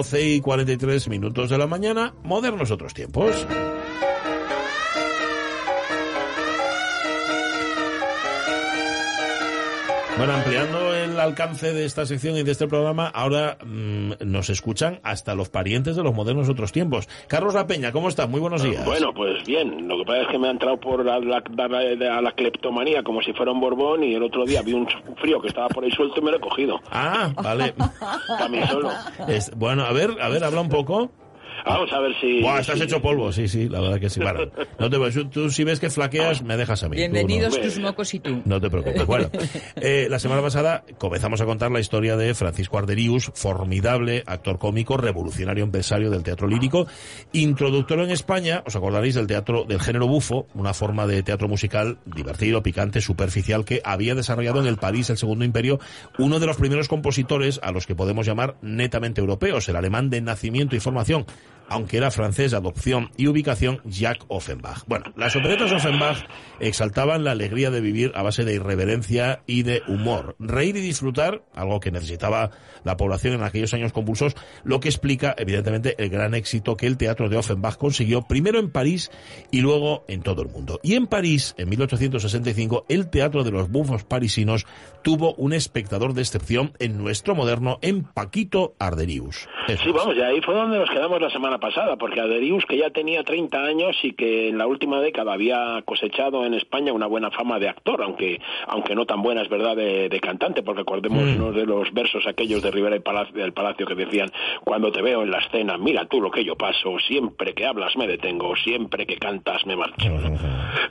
12 y 43 minutos de la mañana, modernos otros tiempos. Bueno, ampliando el alcance de esta sección y de este programa, ahora mm, nos escuchan hasta los parientes de los modernos otros tiempos. Carlos La Peña, ¿cómo estás? Muy buenos días. Bueno, pues bien. Lo que pasa es que me ha entrado por la, la, a la cleptomanía como si fuera un borbón y el otro día vi un frío que estaba por ahí suelto y me lo he cogido. Ah, vale. También solo. Es- bueno, a ver, a ver, habla un poco. Vamos a ver si... Buah, estás si- hecho polvo, sí, sí, la verdad que sí. Bueno, no te preocupes, tú si ves que flaqueas, me dejas a mí. Tú no- Bienvenidos tus mocos y tú. No te preocupes. Bueno, eh, la semana pasada comenzamos a contar la historia de Francisco Arderius, formidable actor cómico, revolucionario empresario del teatro lírico, introductor en España, os acordaréis del teatro del género bufo, una forma de teatro musical divertido, picante, superficial que había desarrollado en el París, el Segundo Imperio, uno de los primeros compositores a los que podemos llamar netamente europeos, el alemán de nacimiento y formación, aunque era francés de adopción y ubicación, Jacques Offenbach. Bueno, las operetas Offenbach exaltaban la alegría de vivir a base de irreverencia y de humor. Reír y disfrutar, algo que necesitaba la población en aquellos años convulsos, lo que explica, evidentemente, el gran éxito que el teatro de Offenbach consiguió primero en París y luego en todo el mundo. Y en París, en 1865, el teatro de los bufos parisinos tuvo un espectador de excepción en nuestro moderno, en Paquito Arderius. Eso Sí, vamos, y ahí fue donde nos quedamos la semana pasada, porque Aderius, que ya tenía 30 años y que en la última década había cosechado en España una buena fama de actor, aunque aunque no tan buena, es verdad, de, de cantante, porque acordémonos de los versos aquellos de Rivera y Palacio, del Palacio que decían, cuando te veo en la escena, mira tú lo que yo paso, siempre que hablas me detengo, siempre que cantas me marcho. ¿no?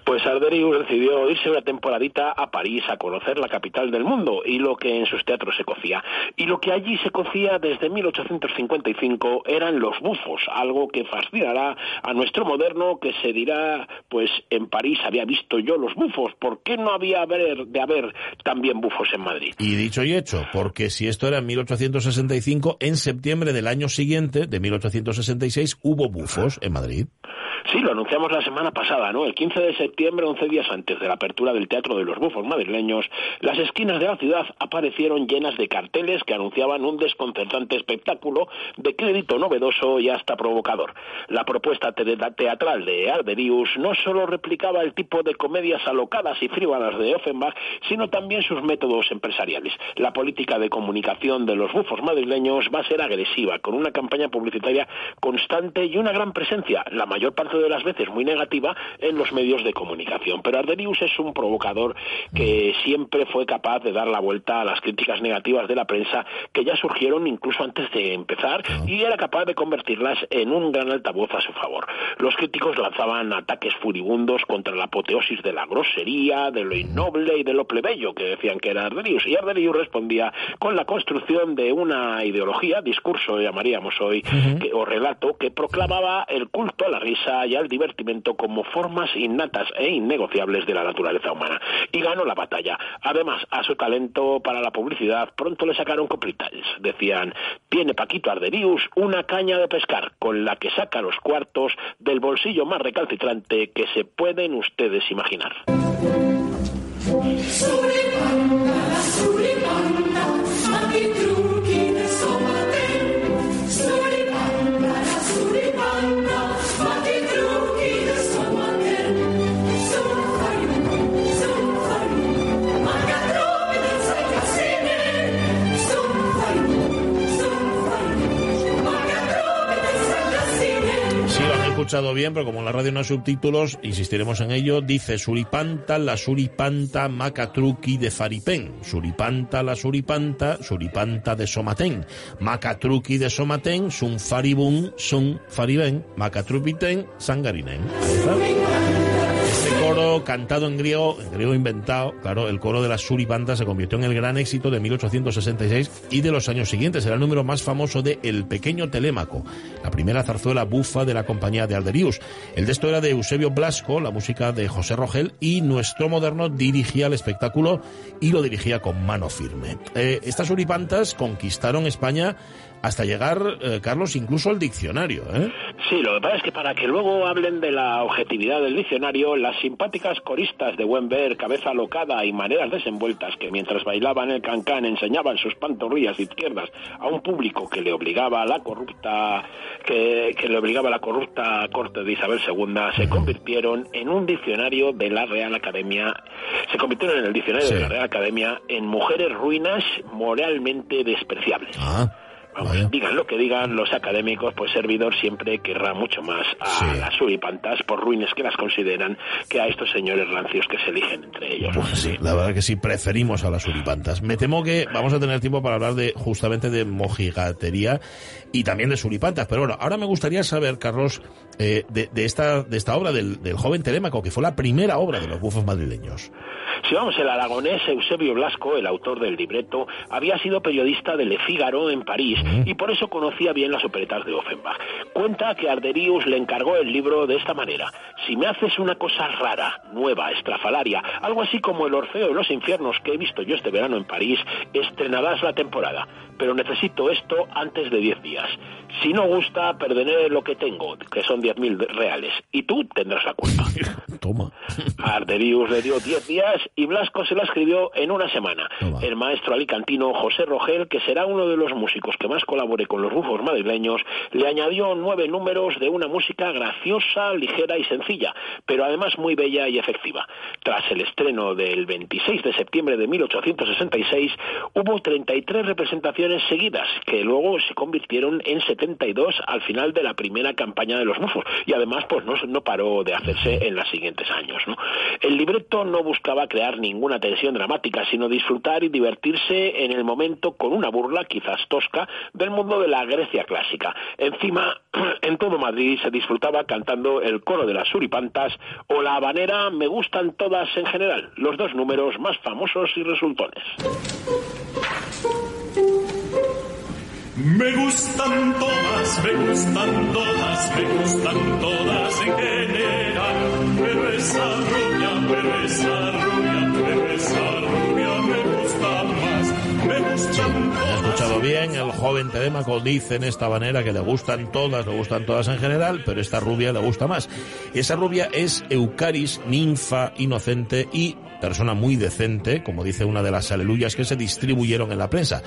Pues Arderius decidió irse una temporadita a París a conocer la capital del mundo y lo que en sus teatros se cocía. Y lo que allí se cocía desde 1855 eran los bufos, algo que fascinará a nuestro moderno que se dirá, pues en París había visto yo los bufos, ¿por qué no había haber, de haber también bufos en Madrid? Y dicho y hecho, porque si esto era en 1865, en septiembre del año siguiente, de 1866, hubo bufos en Madrid. Sí, lo anunciamos la semana pasada, ¿no? El 15 de septiembre, 11 días antes de la apertura del Teatro de los Bufos madrileños, las esquinas de la ciudad aparecieron llenas de carteles que anunciaban un desconcertante espectáculo de crédito novedoso y hasta provocador. La propuesta te- teatral de Arderius no solo replicaba el tipo de comedias alocadas y frívolas de Offenbach, sino también sus métodos empresariales. La política de comunicación de los bufos madrileños va a ser agresiva, con una campaña publicitaria constante y una gran presencia, la mayor parte de las veces muy negativa, en los medios de comunicación. Pero Arderius es un provocador que siempre fue capaz de dar la vuelta a las críticas negativas de la prensa que ya surgieron incluso antes de empezar y era capaz de convertirlas en un gran altavoz a su favor. Los críticos lanzaban ataques furibundos contra la apoteosis de la grosería, de lo innoble y de lo plebeyo que decían que era Arderius. Y Arderius respondía con la construcción de una ideología, discurso llamaríamos hoy, que- o relato, que proclamaba el culto a la risa y al divertimento como formas innatas e innegociables de la naturaleza humana. Y ganó la batalla. Además, a su talento para la publicidad pronto le sacaron completales. Decían, tiene Paquito Arderius una caña de pescar con la que saca los cuartos del bolsillo más recalcitrante que se pueden ustedes imaginar. Escuchado bien, pero como en la radio no hay subtítulos, insistiremos en ello. Dice Suripanta, la Suripanta, Macatruqui de Faripén. Suripanta, la Suripanta, Suripanta de Somatén. Macatruqui de Somatén, Sun Faribun, Sun Faribén, Macatrupiten, Sangarinen. Coro, cantado en griego, en griego inventado, claro, el coro de la Suripanta se convirtió en el gran éxito de 1866 y de los años siguientes. Era el número más famoso de El Pequeño Telémaco, la primera zarzuela bufa de la compañía de Alderius. El texto era de Eusebio Blasco, la música de José Rogel y nuestro moderno dirigía el espectáculo y lo dirigía con mano firme. Eh, estas Suripantas conquistaron España hasta llegar, eh, Carlos, incluso al diccionario. ¿eh? Sí, lo que pasa es que para que luego hablen de la objetividad del diccionario, las simpáticas coristas de buen ver, cabeza alocada y maneras desenvueltas que mientras bailaban el cancán enseñaban sus pantorrillas izquierdas a un público que le obligaba a la corrupta que, que le obligaba a la corrupta corte de Isabel II se convirtieron en un diccionario de la Real Academia se convirtieron en el diccionario Sí. de la Real Academia en mujeres ruinas moralmente despreciables. Ah, vaya. digan lo que digan los académicos, pues servidor siempre querrá mucho más a Sí. las suripantas, por ruines que las consideran, que a estos señores rancios que se eligen entre ellos. Pues sí, la verdad que sí, preferimos a las suripantas. Me temo que vamos a tener tiempo para hablar de justamente de mojigatería y también de suripantas. Pero bueno, ahora me gustaría saber, Carlos, eh, de, de esta, de esta obra del, del joven Telémaco, que fue la primera obra de los bufos madrileños. Si vamos, el aragonés Eusebio Blasco, el autor del libreto, había sido periodista de Le Figaro en París y por eso conocía bien las operetas de Offenbach. Cuenta que Arderius le encargó el libro de esta manera. Si me haces una cosa rara, nueva, estrafalaria, algo así como el Orfeo de los infiernos que he visto yo este verano en París, estrenarás la temporada. Pero necesito esto antes de 10 días. Si no gusta, perderé lo que tengo, que son 10.000 reales. Y tú tendrás la culpa. Toma. Arderius le dio 10 días y Blasco se la escribió en una semana. Toma. El maestro alicantino José Rogel, que será uno de los músicos que más colabore con los bufos madrileños, le añadió nueve números de una música graciosa, ligera y sencilla, pero además muy bella y efectiva. Tras el estreno del 26 de septiembre de 1866, hubo 33 representaciones seguidas, que luego se convirtieron en 72 al final de la primera campaña de los bufos, y además pues no, no paró de hacerse en los siguientes años. ¿no? El libreto no buscaba crear ninguna tensión dramática, sino disfrutar y divertirse en el momento con una burla, quizás tosca, del mundo de la Grecia clásica. Encima, en todo Madrid se disfrutaba cantando el coro de las suripantas o la habanera Me gustan todas en general, los dos números más famosos y resultones. Me gustan todas, me gustan todas, me gustan todas en general. Pero esa rubia, pero esa rubia, pero esa rubia me gusta más. Me gustan ¿He todas. escuchado bien? El joven Telémaco dice en esta manera que le gustan todas, le gustan todas en general, pero esta rubia le gusta más. Esa rubia es Eucaris, ninfa inocente y persona muy decente, como dice una de las aleluyas que se distribuyeron en la prensa.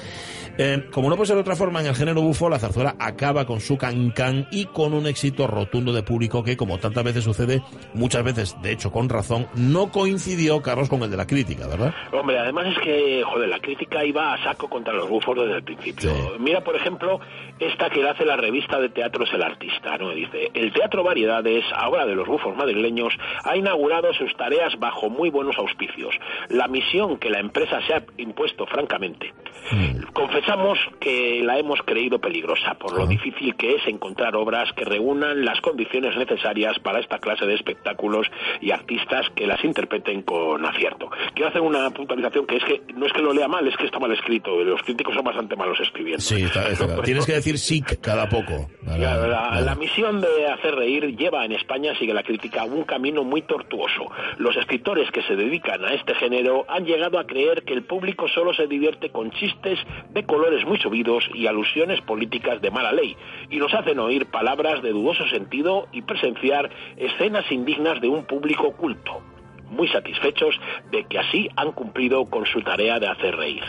Eh, como no puede ser de otra forma, en el género bufo, la zarzuela acaba con su cancán y con un éxito rotundo de público que, como tantas veces sucede, muchas veces, de hecho con razón, no coincidió, Carlos, con el de la crítica, ¿verdad? Hombre, además es que, joder, la crítica iba a saco contra los bufos desde el principio. Sí. Mira, por ejemplo, esta que le hace la revista de teatro es el artista, ¿no? Dice, el Teatro Variedades, ahora de los bufos madrileños, ha inaugurado sus tareas bajo muy buenos auspicios. La misión que la empresa se ha impuesto, francamente. Confesamos que la hemos creído peligrosa por lo difícil que es encontrar obras que reúnan las condiciones necesarias para esta clase de espectáculos y artistas que las interpreten con acierto. Quiero hacer una puntualización que es que no es que lo lea mal, es que está mal escrito. Los críticos son bastante malos escribiendo. Sí, está- está claro. Tienes que decir sic cada poco. La misión de hacer reír lleva en España, sigue la crítica, un camino muy tortuoso. Los escritores que se dedican a este género han llegado a creer que el público solo se divierte con chistes de colores muy subidos y alusiones políticas de mala ley, y nos hacen oír palabras de dudoso sentido y presenciar escenas indignas de un público culto muy satisfechos de que así han cumplido con su tarea de hacer reír.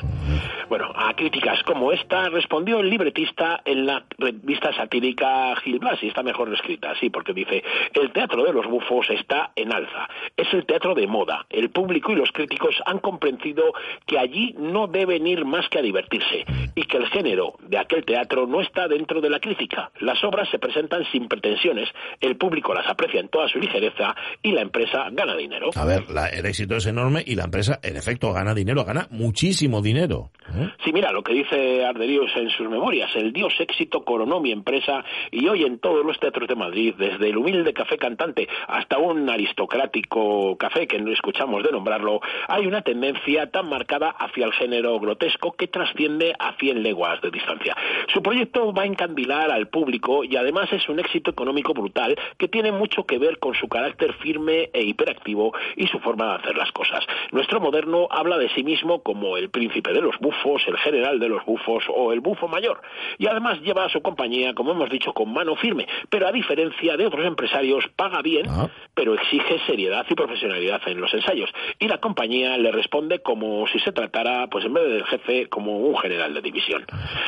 Bueno, a críticas como esta respondió el libretista en la revista satírica Gil Blas, y está mejor escrita así, porque dice, el teatro de los bufos está en alza, es el teatro de moda, el público y los críticos han comprendido que allí no deben ir más que a divertirse, y que el género de aquel teatro no está dentro de la crítica. Las obras se presentan sin pretensiones, el público las aprecia en toda su ligereza y la empresa gana dinero. A ver, la- el éxito es enorme y la empresa, en efecto, gana dinero, gana muchísimo dinero. ¿eh? Sí, mira lo que dice Arderius en sus memorias. El dios éxito coronó mi empresa y hoy en todos los teatros de Madrid, desde el humilde café cantante hasta un aristocrático café que no escuchamos de nombrarlo, hay una tendencia tan marcada hacia el género grotesco que trasciende a 100 leguas de distancia. Su proyecto va a encandilar al público y además es un éxito económico brutal que tiene mucho que ver con su carácter firme e hiperactivo y su forma de hacer las cosas. Nuestro moderno habla de sí mismo como el príncipe de los bufos, el general de los bufos o el bufo mayor. Y además lleva a su compañía, como hemos dicho, con mano firme. Pero a diferencia de otros empresarios, paga bien, Ah. pero exige seriedad y profesionalidad en los ensayos. Y la compañía le responde como si se tratara, pues en vez del jefe, como un general de división.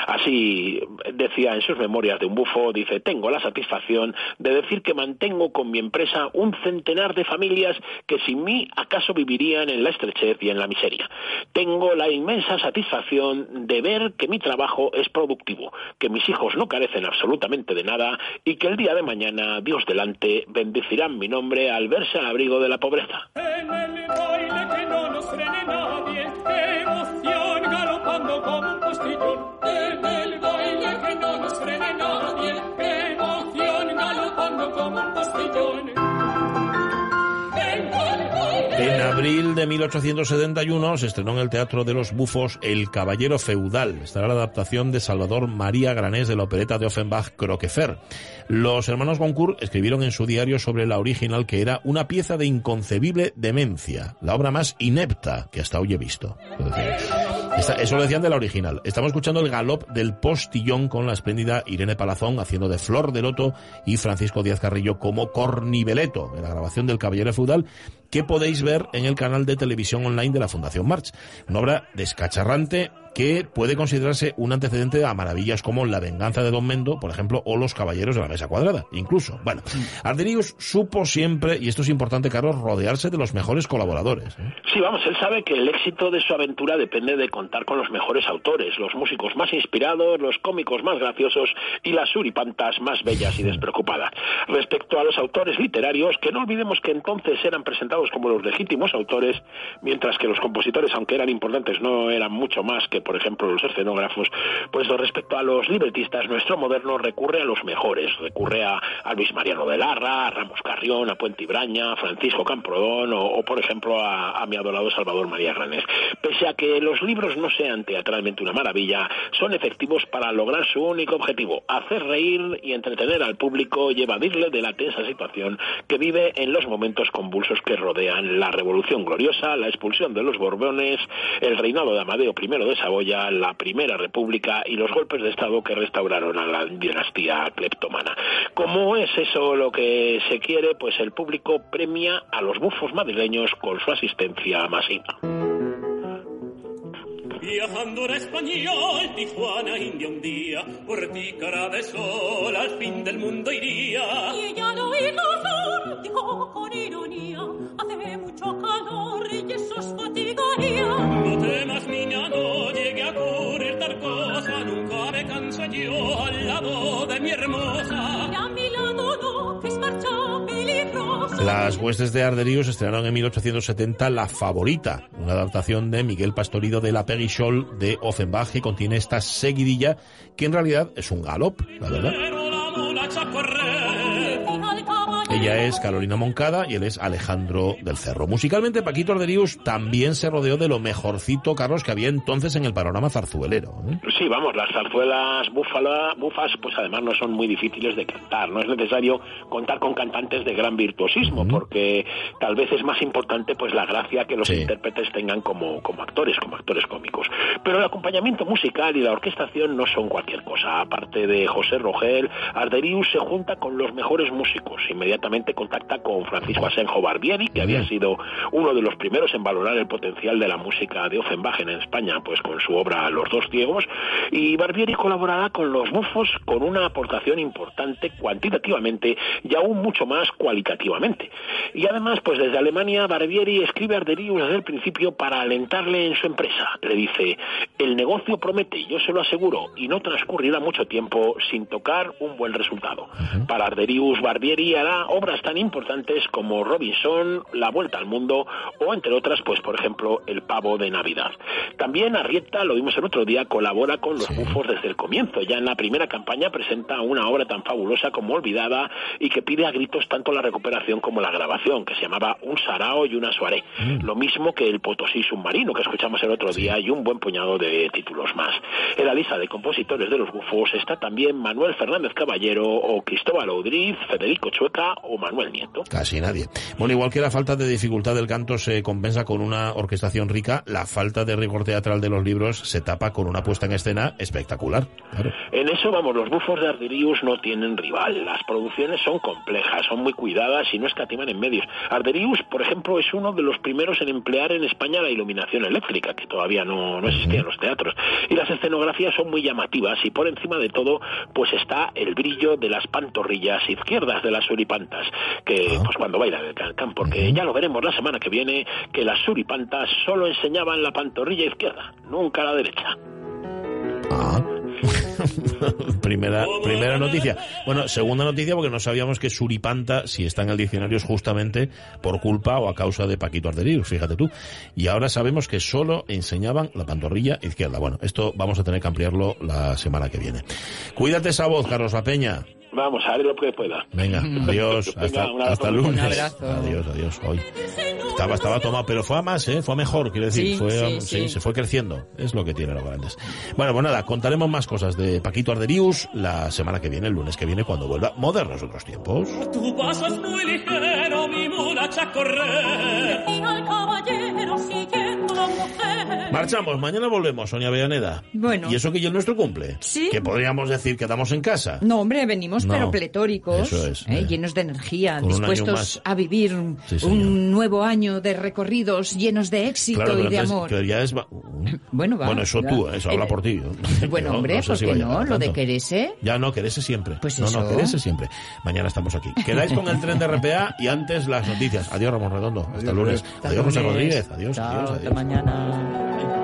Así decía en sus memorias de un bufo, dice, tengo la satisfacción de decir que mantengo con mi empresa un centenar de familias que sin mí acaso vivirían en la estrechez y en la miseria. Tengo la inmensa satisfacción de ver que mi trabajo es productivo, que mis hijos no carecen absolutamente de nada y que el día de mañana, Dios delante, bendecirán mi nombre al verse al abrigo de la pobreza. En el baile que no nos nadie, emoción galopando En abril de 1871 se estrenó en el Teatro de los Bufos El Caballero Feudal. Esta era la adaptación de Salvador María Granés de la opereta de Offenbach Croquefer. Los hermanos Goncourt escribieron en su diario sobre la original que era una pieza de inconcebible demencia, la obra más inepta que hasta hoy he visto. Eso lo decían de la original. Estamos escuchando el galop del postillón con la espléndida Irene Palazón haciendo de Flor de Loto y Francisco Díaz Carrillo como Cornibeleto en la grabación del Caballero Feudal que podéis ver en el canal de televisión online de la Fundación March. Una obra descacharrante que puede considerarse un antecedente a maravillas como La venganza de Don Mendo, por ejemplo, o Los caballeros de la mesa cuadrada, incluso. Bueno, Arderius supo siempre, y esto es importante, Carlos, rodearse de los mejores colaboradores. ¿eh? Sí, vamos, él sabe que el éxito de su aventura depende de contar con los mejores autores, los músicos más inspirados, los cómicos más graciosos y las suripantas más bellas y despreocupadas. Respecto a los autores literarios, que no olvidemos que entonces eran presentados como los legítimos autores, mientras que los compositores, aunque eran importantes, no eran mucho más que, por ejemplo, los escenógrafos, pues respecto a los libretistas, nuestro moderno recurre a los mejores, recurre a, a Luis Mariano de Larra, a Ramos Carrión, a Puente Ibraña, a Francisco Camprodón o, por ejemplo, a, mi adorado Salvador María Granés. Pese a que los libros no sean teatralmente una maravilla, son efectivos para lograr su único objetivo, hacer reír y entretener al público y evadirle de la tensa situación que vive en los momentos convulsos que rodean la Revolución Gloriosa, la expulsión de los Borbones, el reinado de Amadeo I de Saboya, la Primera República y los golpes de Estado que restauraron a la dinastía cleptomana. Como es eso lo que se quiere, pues el público premia a los bufos madrileños con su asistencia masiva. Viajando era español, Tijuana, India un día, por ti cara de sol, al fin del mundo iría. Y ella al oír razón dijo con ironía, hace mucho calor y eso es yo al lado de mi hermosa. Y a mi lado no, que es marcha peligrosa. Las huestes de Arderius estrenaron en 1870 La Favorita, una adaptación de Miguel Pastorido de La Peguichol de Offenbach que contiene esta seguidilla que en realidad es un galop, la verdad. Ella es Carolina Moncada y él es Alejandro del Cerro. Musicalmente, Paquito Arderius también se rodeó de lo mejorcito, Carlos, que había entonces en el panorama zarzuelero. ¿eh? Sí, vamos, las zarzuelas búfala, bufas, pues además no son muy difíciles de cantar. No es necesario contar con cantantes de gran virtuosismo, porque tal vez es más importante pues la gracia que los Sí. intérpretes tengan como, como actores, como actores cómicos. Pero el acompañamiento musical y la orquestación no son cualquier cosa. Aparte de José Rogel, Arderius se junta con los mejores músicos. Inmediatamente contacta con Francisco Asenjo Barbieri, que había sido uno de los primeros en valorar el potencial de la música de Offenbach en España, pues con su obra Los dos ciegos, y Barbieri colaborará con los bufos con una aportación importante cuantitativamente y aún mucho más cualitativamente. Y además, pues desde Alemania, Barbieri escribe a Arderius desde el principio para alentarle en su empresa. Le dice, el negocio promete, yo se lo aseguro, y no transcurrirá mucho tiempo sin tocar un buen resultado. Para Arderius, Barbieri hará obras tan importantes como Robinson, La Vuelta al Mundo o, entre otras, pues por ejemplo, El Pavo de Navidad. También Arrieta, lo vimos el otro día, colabora con los bufos desde el comienzo. Ya en la primera campaña presenta una obra tan fabulosa como Olvidada y que pide a gritos tanto la recuperación como la grabación, que se llamaba Un Sarao y una Soirée. Lo mismo que El Potosí Submarino, que escuchamos el otro día, y un buen puñado de títulos más. En la lista de compositores de los bufos está también Manuel Fernández Caballero o Cristóbal Audriz, Federico Chueca o Manuel Nieto. Casi nadie. Bueno, igual que la falta de dificultad del canto se compensa con una orquestación rica, la falta de rigor teatral de los libros se tapa con una puesta en escena espectacular. Claro. En eso, vamos, los bufos de Arderius no tienen rival. Las producciones son complejas, son muy cuidadas y no escatiman en medios. Arderius, por ejemplo, es uno de los primeros en emplear en España la iluminación eléctrica, que todavía no, no existía en los teatros. Y las escenografías son muy llamativas y por encima de todo, pues está el brillo de las pantorrillas izquierdas de las suripantas, que pues cuando bailan el cancán, porque ya lo veremos la semana que viene, que las suripantas solo enseñaban la pantorrilla izquierda, nunca la derecha. Ah. primera, primera noticia. Bueno, segunda noticia porque no sabíamos que suripanta, si está en el diccionario, es justamente por culpa o a causa de Paquito Arderius, fíjate tú. Y ahora sabemos que solo enseñaban la pantorrilla izquierda. Bueno, esto vamos a tener que ampliarlo la semana que viene. Cuídate esa voz, Carlos La Peña. Vamos, haré lo que pueda. Venga, adiós, Venga, hasta, muy lunes. abrazo. Adiós, adiós, hoy. Estaba, estaba tomado, pero fue a más, ¿eh? Fue a mejor, quiero decir, Sí, fue, sí, sí. se fue creciendo. Es lo que tiene los grandes. Bueno, pues nada, contaremos más cosas de Paquito Arderius la semana que viene, el lunes que viene, cuando vuelva. Modernos otros tiempos. Tu paso es muy ligero, mi mula echa a correr. Y al caballero mujer. Marchamos, mañana volvemos, Sonia Villaneda. Bueno. Y eso que es nuestro cumple. Sí. Que podríamos decir que damos en casa. No, hombre, venimos No, pero pletóricos, eso es, ¿eh? eh. llenos de energía, Con dispuestos a vivir Sí, un nuevo año de recorridos llenos de éxito Claro, y de entonces, amor. pero ya es... va- Bueno, va. Bueno, eso tú, eso habla Eh, por ti. Bueno, Yo hombre, no sé ¿por si no? Lo de quererse. Ya no, querese siempre. Pues no, no, eso. querese siempre. Mañana estamos aquí. Quedáis con el tren de RPA y antes las noticias. Adiós, Ramón Redondo. Hasta el lunes. Hasta Adiós, José. Rodríguez. Adiós, Chao, adiós, hasta Yeah.